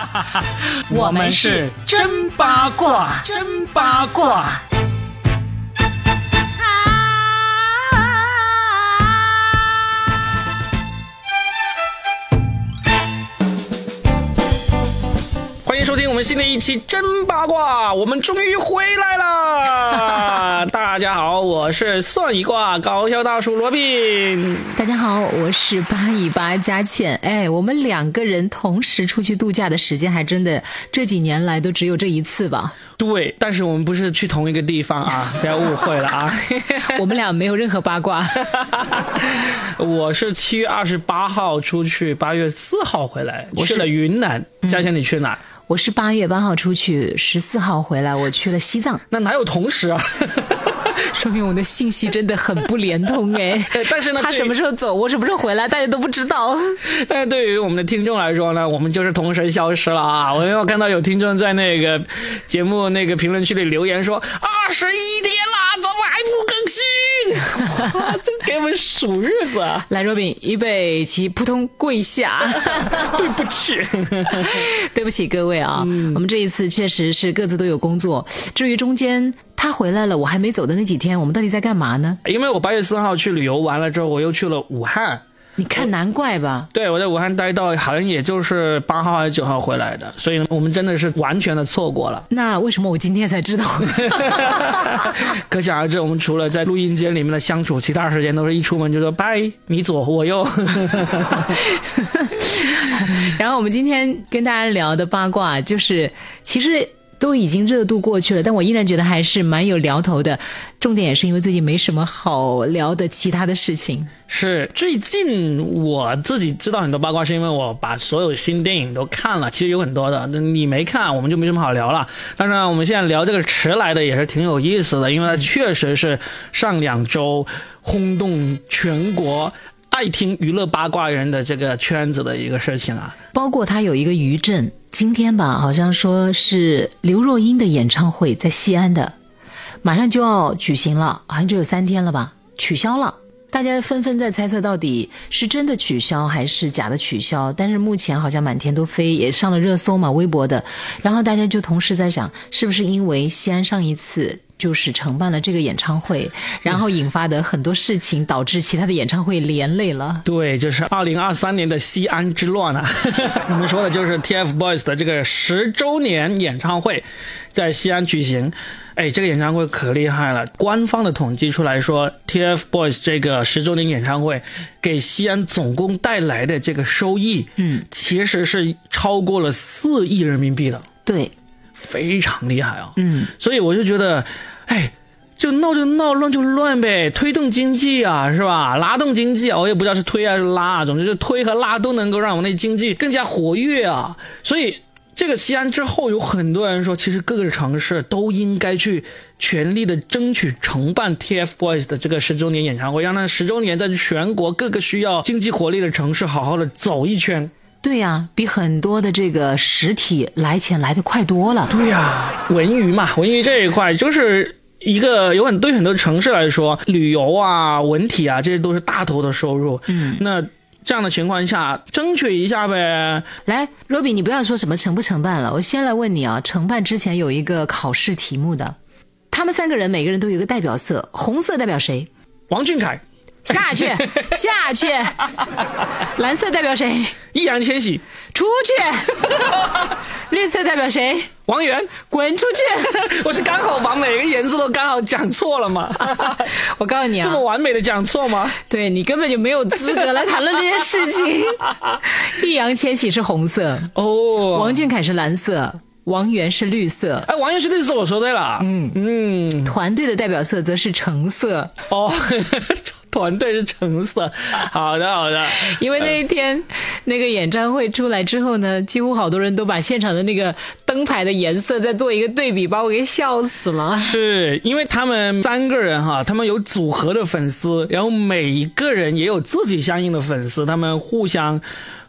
我们是真八卦，真八卦。们新的一期真八卦，我们终于回来了！大家好，我是算一卦搞笑大叔罗宾。大家好，我是八一八佳倩。哎，我们两个人同时出去度假的时间，还真的这几年来都只有这一次吧？对，但是我们不是去同一个地方啊，不要误会了啊。我们俩没有任何八卦。我是七月二十八号出去，八月四号回来，我去了云南。佳倩，你去哪？我是八月八号出去，十四号回来，我去了西藏。那哪有同时啊？说明我们的信息真的很不连通哎。但是呢，他什么时候走，我什么时候回来，大家都不知道。但是对于我们的听众来说呢，我们就是同时消失了啊！我有看到有听众在那个节目那个评论区里留言说：“二十一天啦，怎么还不更新？” 真给我们数日子。啊！来，若饼，预备起，扑通跪下。对不起，对不起各位啊！我们这一次确实是各自都有工作。至于中间他回来了，我还没走的那几天，我们到底在干嘛呢？因为我八月四号去旅游完了之后，我又去了武汉。你看，难怪吧？对，我在武汉待到好像也就是八号还是九号回来的，所以我们真的是完全的错过了。那为什么我今天才知道？可想而知，我们除了在录音间里面的相处，其他时间都是一出门就说拜，你左我右。然后我们今天跟大家聊的八卦，就是其实。都已经热度过去了，但我依然觉得还是蛮有聊头的。重点也是因为最近没什么好聊的其他的事情。是最近我自己知道很多八卦，是因为我把所有新电影都看了。其实有很多的，你没看，我们就没什么好聊了。但是我们现在聊这个迟来的也是挺有意思的，因为它确实是上两周轰动全国爱听娱乐八卦人的这个圈子的一个事情啊。包括它有一个余震。今天吧，好像说是刘若英的演唱会在西安的，马上就要举行了，好像只有三天了吧，取消了。大家纷纷在猜测，到底是真的取消还是假的取消？但是目前好像满天都飞，也上了热搜嘛，微博的。然后大家就同时在想，是不是因为西安上一次。就是承办了这个演唱会，然后引发的很多事情，导致其他的演唱会连累了。对，就是二零二三年的西安之乱啊！我们说的就是 TFBOYS 的这个十周年演唱会，在西安举行。哎，这个演唱会可厉害了！官方的统计出来说，TFBOYS 这个十周年演唱会给西安总共带来的这个收益，嗯，其实是超过了四亿人民币的。对，非常厉害啊！嗯，所以我就觉得。哎，就闹就闹，乱就乱呗，推动经济啊，是吧？拉动经济啊，我也不知道是推还是拉，总之是推和拉都能够让我们的经济更加活跃啊。所以这个西安之后，有很多人说，其实各个城市都应该去全力的争取承办 TFBOYS 的这个十周年演唱会，让那十周年在全国各个需要经济活力的城市好好的走一圈。对呀，比很多的这个实体来钱来的快多了。对呀，文娱嘛，文娱这一块就是一个有很对很多城市来说，旅游啊、文体啊，这些都是大头的收入。嗯，那这样的情况下，争取一下呗。来，罗比，你不要说什么承不承办了，我先来问你啊，承办之前有一个考试题目的，他们三个人每个人都有一个代表色，红色代表谁？王俊凯。下去，下去。蓝色代表谁？易烊千玺。出去。绿色代表谁？王源。滚出去。我是刚好把每个颜色都刚好讲错了吗？我告诉你啊，这么完美的讲错吗？对你根本就没有资格来谈论这件事情。易烊千玺是红色哦，王俊凯是蓝色，王源是绿色。哎，王源是绿色，我说对了。嗯嗯，团队的代表色则是橙色。哦。团队是橙色，好的好的。因为那一天那个演唱会出来之后呢，几乎好多人都把现场的那个灯牌的颜色再做一个对比，把我给笑死了。是因为他们三个人哈，他们有组合的粉丝，然后每一个人也有自己相应的粉丝，他们互相。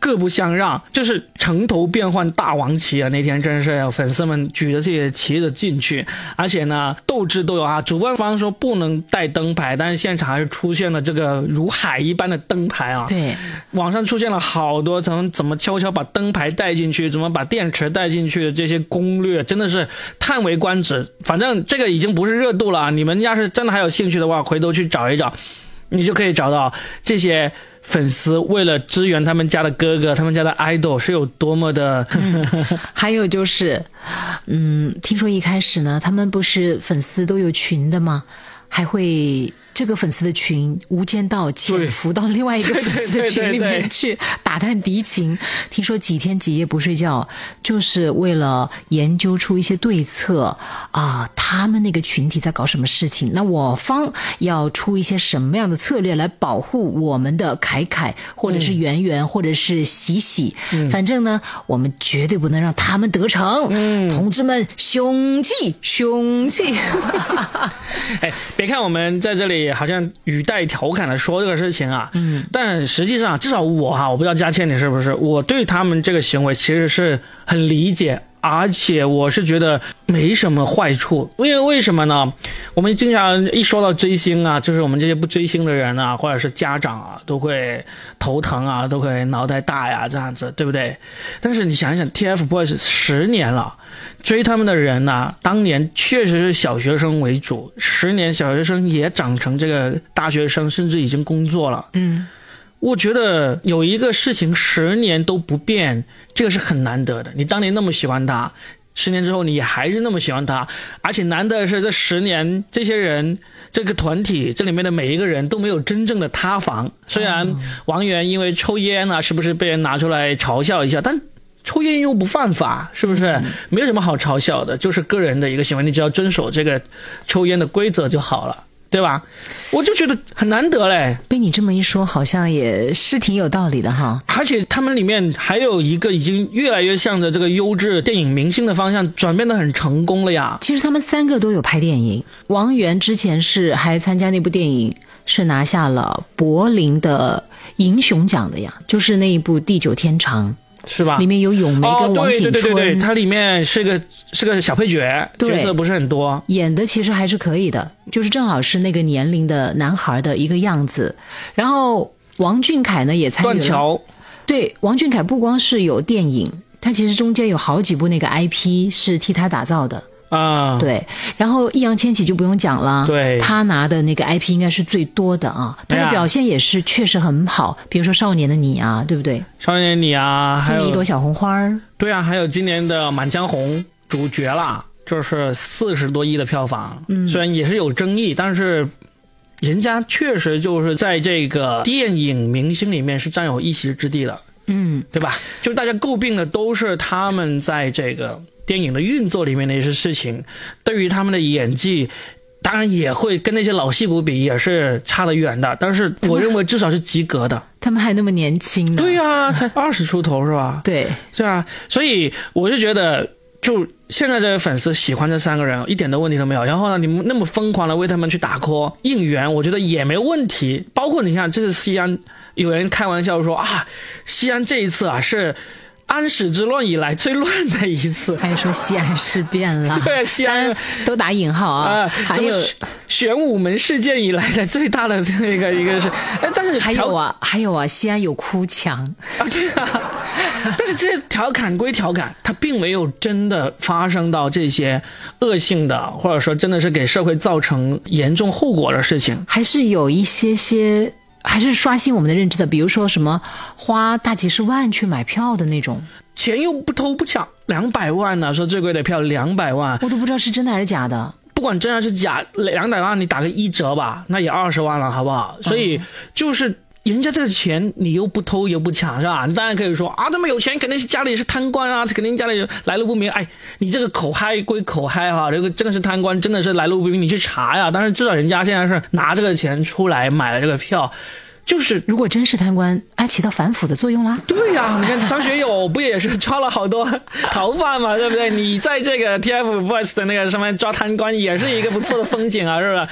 各不相让，就是城头变换大王旗啊！那天真是粉丝们举着这些旗子进去，而且呢斗智斗勇啊！主办方说不能带灯牌，但是现场还是出现了这个如海一般的灯牌啊！对，网上出现了好多从怎么悄悄把灯牌带进去，怎么把电池带进去的这些攻略，真的是叹为观止。反正这个已经不是热度了，你们要是真的还有兴趣的话，回头去找一找，你就可以找到这些。粉丝为了支援他们家的哥哥，他们家的 idol 是有多么的。还有就是，嗯，听说一开始呢，他们不是粉丝都有群的吗？还会。这个粉丝的群无间道潜伏到另外一个粉丝的群里面去打探敌情，听说几天几夜不睡觉，就是为了研究出一些对策啊！他们那个群体在搞什么事情？那我方要出一些什么样的策略来保护我们的凯凯，或者是圆圆，或者是喜喜？反正呢，我们绝对不能让他们得逞。嗯同志们，雄气，雄气！哎，别看我们在这里。好像语带调侃的说这个事情啊，嗯，但实际上至少我哈，我不知道佳倩你是不是，我对他们这个行为其实是很理解，而且我是觉得没什么坏处，因为为什么呢？我们经常一说到追星啊，就是我们这些不追星的人啊，或者是家长啊，都会头疼啊，都会脑袋大呀，这样子，对不对？但是你想一想，TFBOYS 十年了。追他们的人呐，当年确实是小学生为主，十年小学生也长成这个大学生，甚至已经工作了。嗯，我觉得有一个事情十年都不变，这个是很难得的。你当年那么喜欢他，十年之后你还是那么喜欢他，而且难得的是这十年这些人这个团体这里面的每一个人都没有真正的塌房。虽然王源因为抽烟啊，是不是被人拿出来嘲笑一下，但。抽烟又不犯法，是不是？没有什么好嘲笑的，就是个人的一个行为，你只要遵守这个抽烟的规则就好了，对吧？我就觉得很难得嘞。被你这么一说，好像也是挺有道理的哈。而且他们里面还有一个已经越来越向着这个优质电影明星的方向转变的很成功了呀。其实他们三个都有拍电影，王源之前是还参加那部电影，是拿下了柏林的银熊奖的呀，就是那一部《地久天长》。是吧？里面有咏梅跟王景春，对对对对，它里面是个是个小配角，角色不是很多，演的其实还是可以的，就是正好是那个年龄的男孩的一个样子。然后王俊凯呢也参与了，断桥。对，王俊凯不光是有电影，他其实中间有好几部那个 IP 是替他打造的。啊，对，然后易烊千玺就不用讲了，对，他拿的那个 IP 应该是最多的啊，他的表现也是确实很好，比如说《少年的你》啊，对不对？少年的你啊，送你一朵小红花儿，对啊，还有今年的《满江红》主角啦，就是四十多亿的票房，嗯，虽然也是有争议，但是人家确实就是在这个电影明星里面是占有一席之地的，嗯，对吧？就是大家诟病的都是他们在这个。电影的运作里面的一些事情，对于他们的演技，当然也会跟那些老戏骨比也是差得远的。但是我认为至少是及格的。他们还那么年轻呢。对呀，才 二十出头是吧？对，是啊。所以我就觉得，就现在这些粉丝喜欢这三个人，一点的问题都没有。然后呢，你们那么疯狂的为他们去打 call 应援，我觉得也没问题。包括你看，这是西安，有人开玩笑说啊，西安这一次啊是。安史之乱以来最乱的一次，还说西安事变了，对，西安都打引号啊。还有玄武门事件以来的最大的那个一个是，哎，但是还有啊，还有啊，西安有哭墙啊，对啊。但是这些调侃归调侃，它并没有真的发生到这些恶性的，或者说真的是给社会造成严重后果的事情，还是有一些些。还是刷新我们的认知的，比如说什么花大几十万去买票的那种，钱又不偷不抢，两百万呢？说最贵的票两百万，我都不知道是真的还是假的。不管真还是假，两百万你打个一折吧，那也二十万了，好不好？所以就是。人家这个钱你又不偷又不抢是吧？你当然可以说啊，这么有钱肯定是家里是贪官啊，肯定家里来路不明。哎，你这个口嗨归口嗨哈，这个真的是贪官，真的是来路不明，你去查呀。但是至少人家现在是拿这个钱出来买了这个票。就是如果真是贪官，哎，起到反腐的作用啦。对呀，你看张学友不也是抓了好多逃犯嘛，对不对？你在这个 TFBOYS 的那个上面抓贪官，也是一个不错的风景啊，是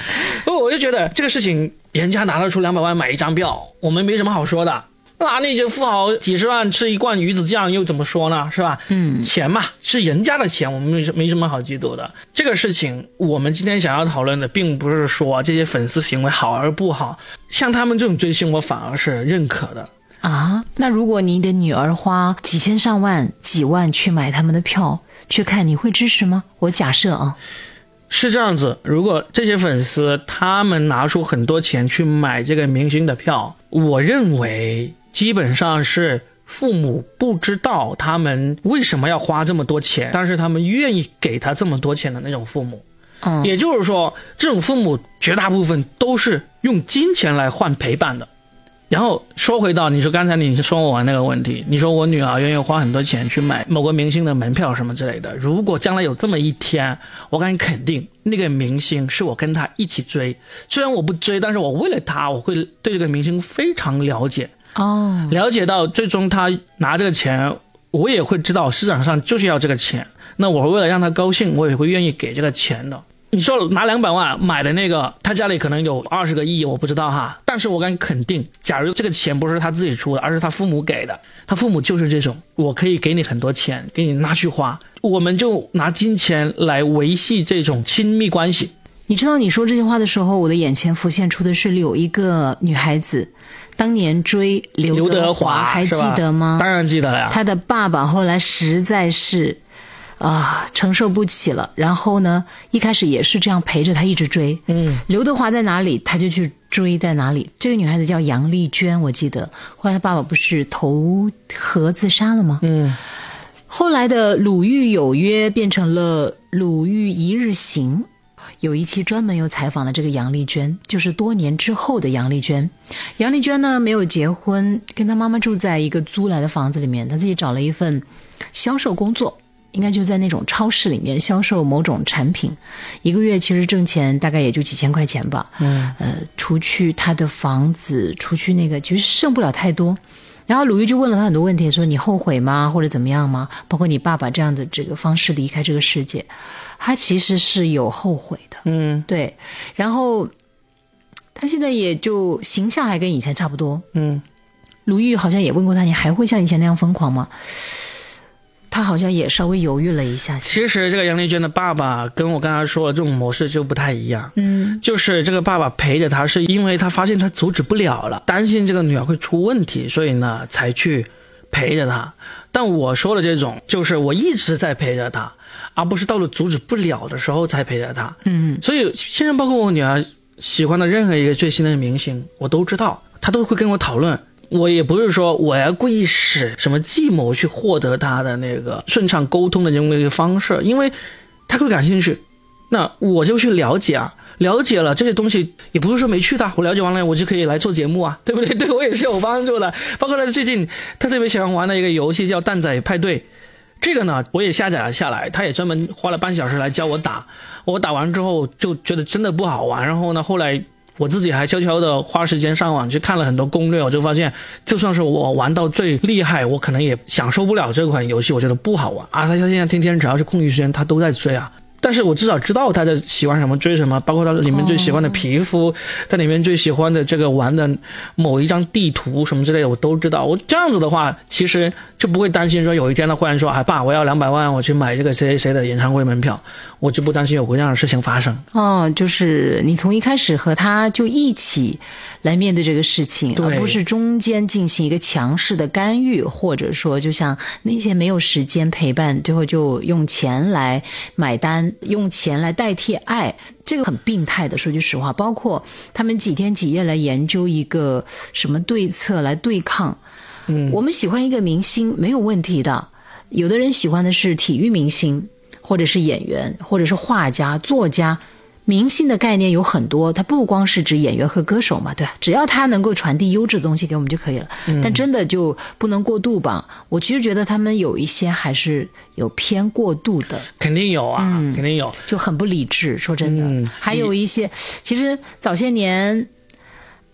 不是？我就觉得这个事情，人家拿得出两百万买一张票，我们没什么好说的。那那些富豪几十万吃一罐鱼子酱又怎么说呢？是吧？嗯，钱嘛是人家的钱，我们没没什么好嫉妒的。这个事情，我们今天想要讨论的，并不是说这些粉丝行为好而不好，像他们这种追星，我反而是认可的。啊，那如果你的女儿花几千上万、几万去买他们的票去看，你会支持吗？我假设啊，是这样子，如果这些粉丝他们拿出很多钱去买这个明星的票，我认为基本上是父母不知道他们为什么要花这么多钱，但是他们愿意给他这么多钱的那种父母。嗯，也就是说，这种父母绝大部分都是用金钱来换陪伴的。然后说回到你说刚才你说我那个问题，你说我女儿愿意花很多钱去买某个明星的门票什么之类的。如果将来有这么一天，我敢肯定那个明星是我跟他一起追，虽然我不追，但是我为了他，我会对这个明星非常了解，哦，了解到最终他拿这个钱，我也会知道市场上就是要这个钱，那我为了让他高兴，我也会愿意给这个钱的。你说拿两百万买的那个，他家里可能有二十个亿，我不知道哈。但是我敢肯定，假如这个钱不是他自己出的，而是他父母给的，他父母就是这种，我可以给你很多钱，给你拿去花，我们就拿金钱来维系这种亲密关系。你知道你说这些话的时候，我的眼前浮现出的是有一个女孩子，当年追刘刘德华，还记得吗？当然记得了呀。她的爸爸后来实在是。啊，承受不起了。然后呢，一开始也是这样陪着她一直追。嗯，刘德华在哪里，她就去追在哪里。这个女孩子叫杨丽娟，我记得。后来她爸爸不是投河自杀了吗？嗯，后来的《鲁豫有约》变成了《鲁豫一日行》，有一期专门有采访了这个杨丽娟，就是多年之后的杨丽娟。杨丽娟呢没有结婚，跟她妈妈住在一个租来的房子里面，她自己找了一份销售工作。应该就在那种超市里面销售某种产品，一个月其实挣钱大概也就几千块钱吧。嗯，呃，除去她的房子，除去那个，其实剩不了太多。然后鲁豫就问了他很多问题，说你后悔吗，或者怎么样吗？包括你爸爸这样的这个方式离开这个世界，他其实是有后悔的。嗯，对。然后他现在也就形象还跟以前差不多。嗯，鲁豫好像也问过他，你还会像以前那样疯狂吗？他好像也稍微犹豫了一下。其实这个杨丽娟的爸爸跟我刚才说的这种模式就不太一样。嗯，就是这个爸爸陪着她，是因为他发现他阻止不了了，担心这个女儿会出问题，所以呢才去陪着她。但我说的这种，就是我一直在陪着她，而不是到了阻止不了的时候才陪着她。嗯，所以现在包括我女儿喜欢的任何一个最新的明星，我都知道，她都会跟我讨论。我也不是说我要故意使什么计谋去获得他的那个顺畅沟通的这么一个方式，因为他会感兴趣，那我就去了解啊，了解了这些东西也不是说没去的，我了解完了我就可以来做节目啊，对不对？对我也是有帮助的。包括他最近他特别喜欢玩的一个游戏叫蛋仔派对，这个呢我也下载了下来，他也专门花了半小时来教我打，我打完之后就觉得真的不好玩，然后呢后来。我自己还悄悄的花时间上网去看了很多攻略，我就发现，就算是我玩到最厉害，我可能也享受不了这款游戏，我觉得不好玩啊！他现在天天只要是空余时间，他都在追啊。但是我至少知道他在喜欢什么，追什么，包括他里面最喜欢的皮肤，在里面最喜欢的这个玩的某一张地图什么之类的，我都知道。我这样子的话，其实就不会担心说有一天他忽然说：“哎爸，我要两百万，我去买这个谁谁谁的演唱会门票。”我就不担心有这样的事情发生。哦，就是你从一开始和他就一起来面对这个事情，而不是中间进行一个强势的干预，或者说就像那些没有时间陪伴，最后就用钱来买单，用钱来代替爱，这个很病态的。说句实话，包括他们几天几夜来研究一个什么对策来对抗。嗯，我们喜欢一个明星没有问题的，有的人喜欢的是体育明星，或者是演员，或者是画家、作家。明星的概念有很多，它不光是指演员和歌手嘛，对吧？只要他能够传递优质的东西给我们就可以了。但真的就不能过度吧？我其实觉得他们有一些还是有偏过度的，肯定有啊，肯定有。就很不理智。说真的，嗯还有一些，其实早些年，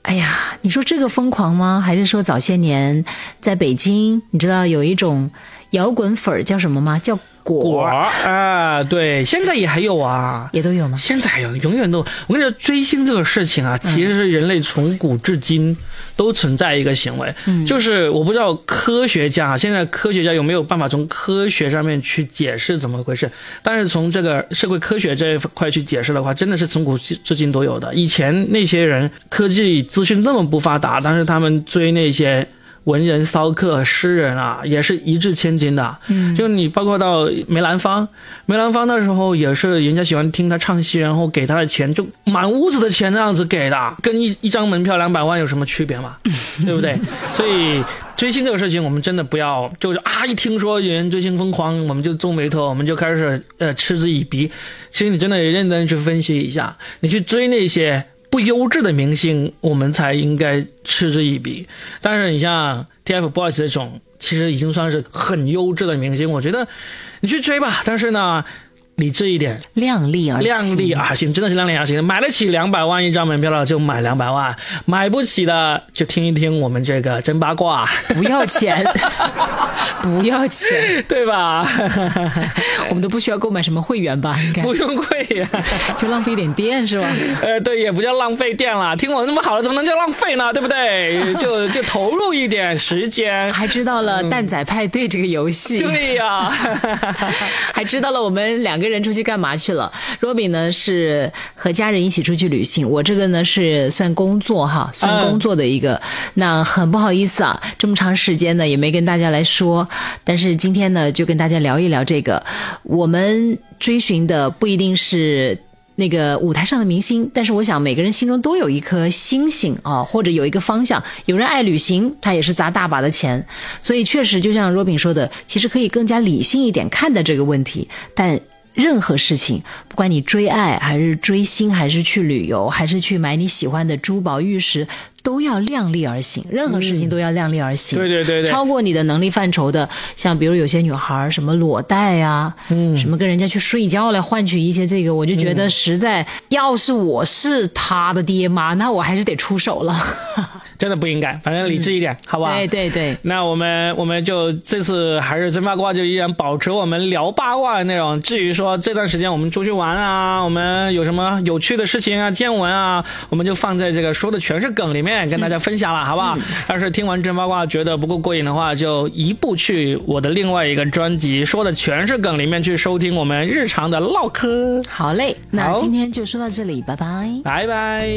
哎呀，你说这个疯狂吗？还是说早些年在北京，你知道有一种摇滚粉儿叫什么吗？叫果啊，对，现在也还有啊。也都有吗？现在还有，永远都。我跟你说，追星这个事情啊，其实是人类从古至今都存在一个行为，就是我不知道科学家啊，现在科学家有没有办法从科学上面去解释怎么回事？但是从这个社会科学这一块去解释的话，真的是从古至今都有的。以前那些人科技资讯那么不发达，但是他们追那些。文人骚客、诗人啊，也是一掷千金的。嗯，就你包括到梅兰芳，梅兰芳那时候也是人家喜欢听他唱戏，然后给他的钱就满屋子的钱那样子给的，跟一一张门票两百万有什么区别嘛？对不对？所以追星这个事情，我们真的不要就是啊，一听说有人追星疯狂，我们就皱眉头，我们就开始呃嗤之以鼻。其实你真的认真去分析一下，你去追那些。不优质的明星，我们才应该嗤之以鼻。但是你像 TFBOYS 这种，其实已经算是很优质的明星，我觉得你去追吧。但是呢。理智一点，量力而量力而行，真的是量力而行。买得起两百万一张门票了就买两百万，买不起的就听一听我们这个真八卦，不要钱，不要钱，对吧？我们都不需要购买什么会员吧？应该不用会员，就浪费一点电是吧？呃，对，也不叫浪费电了。听我那么好了，怎么能叫浪费呢？对不对？就就投入一点时间，还知道了蛋仔派对这个游戏，对呀，还知道了我们两个。个人出去干嘛去了若比呢是和家人一起出去旅行，我这个呢是算工作哈，算工作的一个。那很不好意思啊，这么长时间呢也没跟大家来说，但是今天呢就跟大家聊一聊这个。我们追寻的不一定是。那个舞台上的明星，但是我想每个人心中都有一颗星星啊，或者有一个方向。有人爱旅行，他也是砸大把的钱，所以确实就像若饼说的，其实可以更加理性一点看待这个问题。但任何事情，不管你追爱还是追星，还是去旅游，还是去买你喜欢的珠宝玉石。都要量力而行，任何事情都要量力而行。对对对对，超过你的能力范畴的，像比如有些女孩什么裸贷啊，嗯，什么跟人家去睡觉来换取一些这个，我就觉得实在，要是我是他的爹妈，那我还是得出手了。真的不应该，反正理智一点，好不好？对对对。那我们我们就这次还是真八卦，就依然保持我们聊八卦的内容。至于说这段时间我们出去玩啊，我们有什么有趣的事情啊、见闻啊，我们就放在这个说的全是梗里面。跟大家分享了，好不好？要是听完真八卦觉得不够过瘾的话，就一步去我的另外一个专辑，说的全是梗里面去收听我们日常的唠嗑。好嘞，那今天就说到这里，拜拜，拜拜。